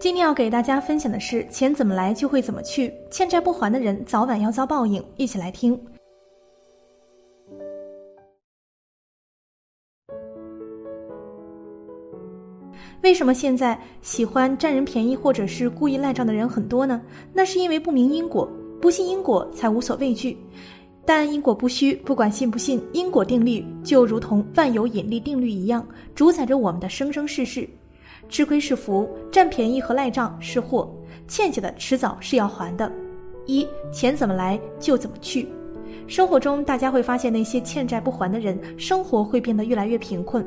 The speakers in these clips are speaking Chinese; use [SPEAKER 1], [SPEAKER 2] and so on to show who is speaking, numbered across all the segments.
[SPEAKER 1] 今天要给大家分享的是：钱怎么来就会怎么去，欠债不还的人早晚要遭报应。一起来听。为什么现在喜欢占人便宜或者是故意赖账的人很多呢？那是因为不明因果，不信因果才无所畏惧。但因果不虚，不管信不信，因果定律就如同万有引力定律一样，主宰着我们的生生世世。吃亏是福，占便宜和赖账是祸，欠下的迟早是要还的。一钱怎么来就怎么去。生活中，大家会发现那些欠债不还的人，生活会变得越来越贫困。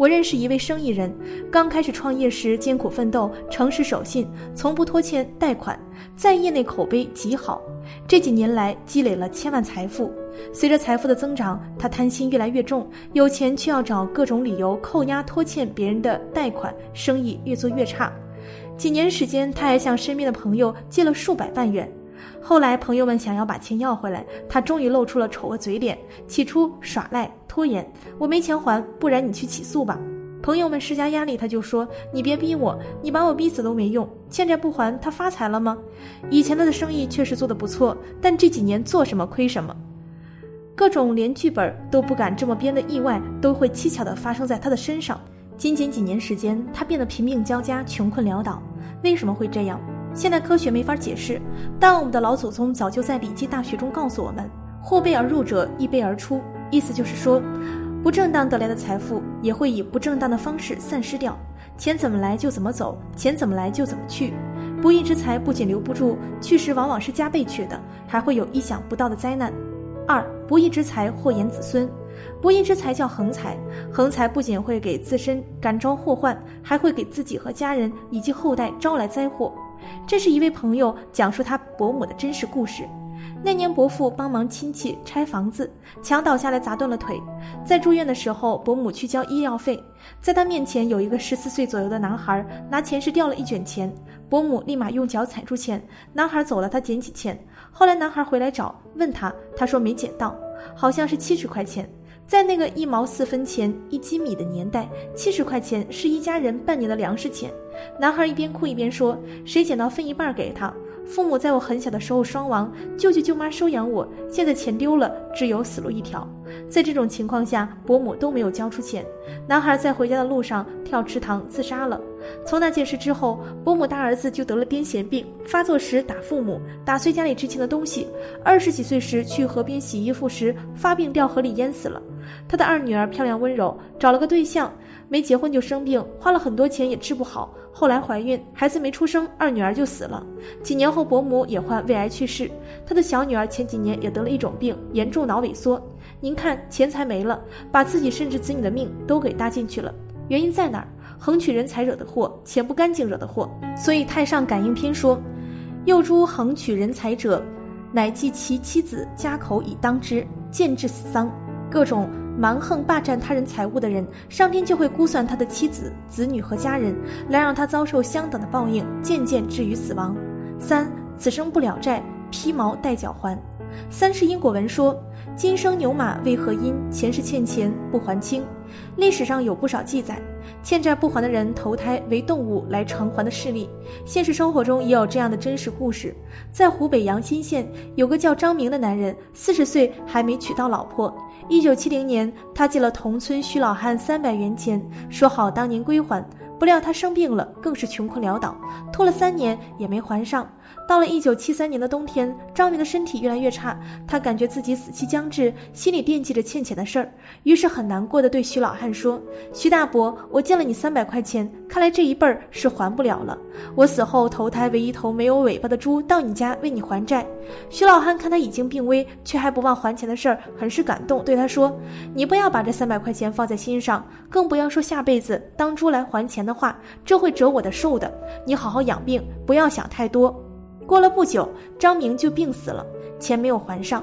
[SPEAKER 1] 我认识一位生意人，刚开始创业时艰苦奋斗，诚实守信，从不拖欠贷款，在业内口碑极好。这几年来积累了千万财富。随着财富的增长，他贪心越来越重，有钱却要找各种理由扣押拖欠别人的贷款，生意越做越差。几年时间，他还向身边的朋友借了数百万元。后来朋友们想要把钱要回来，他终于露出了丑恶嘴脸。起初耍赖拖延，我没钱还，不然你去起诉吧。朋友们施加压力，他就说：“你别逼我，你把我逼死都没用。欠债不还，他发财了吗？以前他的生意确实做得不错，但这几年做什么亏什么。各种连剧本都不敢这么编的意外，都会蹊跷地发生在他的身上。仅仅几年时间，他变得贫病交加，穷困潦倒。为什么会这样？”现代科学没法解释，但我们的老祖宗早就在《礼记大学》中告诉我们：“货备而入者，易备而出。”意思就是说，不正当得来的财富也会以不正当的方式散失掉。钱怎么来就怎么走，钱怎么来就怎么去。不义之财不仅留不住，去时往往是加倍去的，还会有意想不到的灾难。二不义之财祸延子孙，不义之财叫横财，横财不仅会给自身感召祸患，还会给自己和家人以及后代招来灾祸。这是一位朋友讲述他伯母的真实故事。那年伯父帮忙亲戚拆房子，墙倒下来砸断了腿。在住院的时候，伯母去交医药费，在他面前有一个十四岁左右的男孩拿钱时掉了一卷钱，伯母立马用脚踩住钱，男孩走了，他捡起钱。后来男孩回来找，问他，他说没捡到，好像是七十块钱。在那个一毛四分钱一斤米的年代，七十块钱是一家人半年的粮食钱。男孩一边哭一边说：“谁捡到分一半给他。”父母在我很小的时候双亡，舅舅舅妈收养我，现在钱丢了，只有死路一条。在这种情况下，伯母都没有交出钱。男孩在回家的路上跳池塘自杀了。从那件事之后，伯母大儿子就得了癫痫病，发作时打父母，打碎家里值钱的东西。二十几岁时去河边洗衣服时发病掉河里淹死了。他的二女儿漂亮温柔，找了个对象，没结婚就生病，花了很多钱也治不好。后来怀孕，孩子没出生，二女儿就死了。几年后，伯母也患胃癌去世。他的小女儿前几年也得了一种病，严重脑萎缩。您看，钱财没了，把自己甚至子女的命都给搭进去了。原因在哪儿？横取人才惹的祸，钱不干净惹的祸。所以《太上感应篇》说：“幼诸横取人才者，乃计其妻子家口以当之，见至死丧。”各种。蛮横霸占他人财物的人，上天就会估算他的妻子、子女和家人，来让他遭受相等的报应，渐渐至于死亡。三，此生不了债，披毛戴脚还。三是因果文说，今生牛马为何因？前世欠钱不还清。历史上有不少记载，欠债不还的人投胎为动物来偿还的事例。现实生活中也有这样的真实故事。在湖北阳新县，有个叫张明的男人，四十岁还没娶到老婆。一九七零年，他借了同村徐老汉三百元钱，说好当年归还。不料他生病了，更是穷困潦倒，拖了三年也没还上。到了一九七三年的冬天，张明的身体越来越差，他感觉自己死期将至，心里惦记着欠钱的事儿，于是很难过的对徐老汉说：“徐大伯，我借了你三百块钱，看来这一辈儿是还不了了。我死后投胎为一头没有尾巴的猪，到你家为你还债。徐老汉看他已经病危，却还不忘还钱的事儿，很是感动，对他说：“你不要把这三百块钱放在心上，更不要说下辈子当猪来还钱的话，这会折我的寿的。你好好养病，不要想太多。”过了不久，张明就病死了，钱没有还上。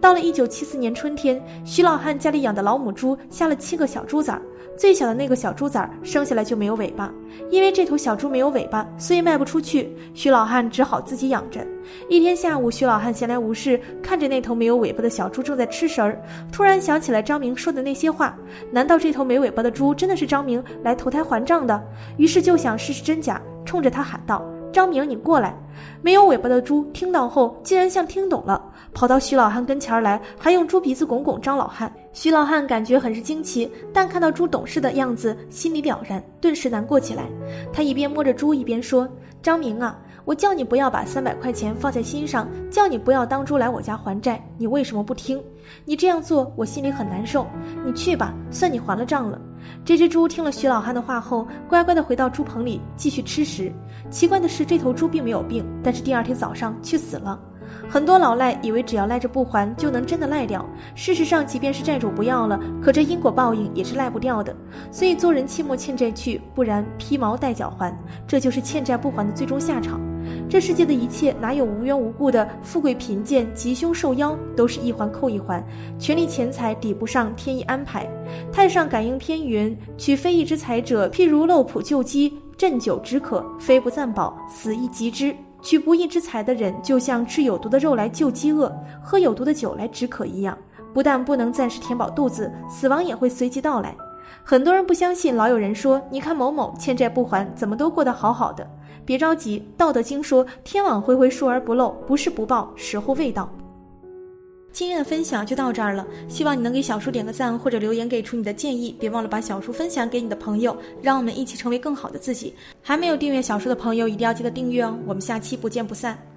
[SPEAKER 1] 到了一九七四年春天，徐老汉家里养的老母猪下了七个小猪崽儿，最小的那个小猪崽儿生下来就没有尾巴，因为这头小猪没有尾巴，所以卖不出去。徐老汉只好自己养着。一天下午，徐老汉闲来无事，看着那头没有尾巴的小猪正在吃食儿，突然想起来张明说的那些话，难道这头没尾巴的猪真的是张明来投胎还账的？于是就想试试真假，冲着他喊道。张明，你过来！没有尾巴的猪听到后，竟然像听懂了，跑到徐老汉跟前来，还用猪鼻子拱拱张老汉。徐老汉感觉很是惊奇，但看到猪懂事的样子，心里了然，顿时难过起来。他一边摸着猪，一边说：“张明啊，我叫你不要把三百块钱放在心上，叫你不要当猪来我家还债，你为什么不听？你这样做，我心里很难受。你去吧，算你还了账了。”这只猪听了徐老汉的话后，乖乖地回到猪棚里继续吃食。奇怪的是，这头猪并没有病，但是第二天早上却死了。很多老赖以为只要赖着不还，就能真的赖掉。事实上，即便是债主不要了，可这因果报应也是赖不掉的。所以做人切莫欠债去，不然披毛戴脚还，这就是欠债不还的最终下场。这世界的一切哪有无缘无故的富贵贫贱、吉凶受妖？都是一环扣一环，权力钱财抵不上天意安排。太上感应篇云：取非义之财者，譬如漏浦救鸡，鸩酒止渴，非不暂饱，死亦及之。取不义之财的人，就像吃有毒的肉来救饥饿，喝有毒的酒来止渴一样，不但不能暂时填饱肚子，死亡也会随即到来。很多人不相信，老有人说：“你看某某欠债不还，怎么都过得好好的。”别着急，《道德经》说：“天网恢恢，疏而不漏，不是不报，时候未到。”今天的分享就到这儿了，希望你能给小叔点个赞或者留言给出你的建议，别忘了把小叔分享给你的朋友，让我们一起成为更好的自己。还没有订阅小叔的朋友，一定要记得订阅哦！我们下期不见不散。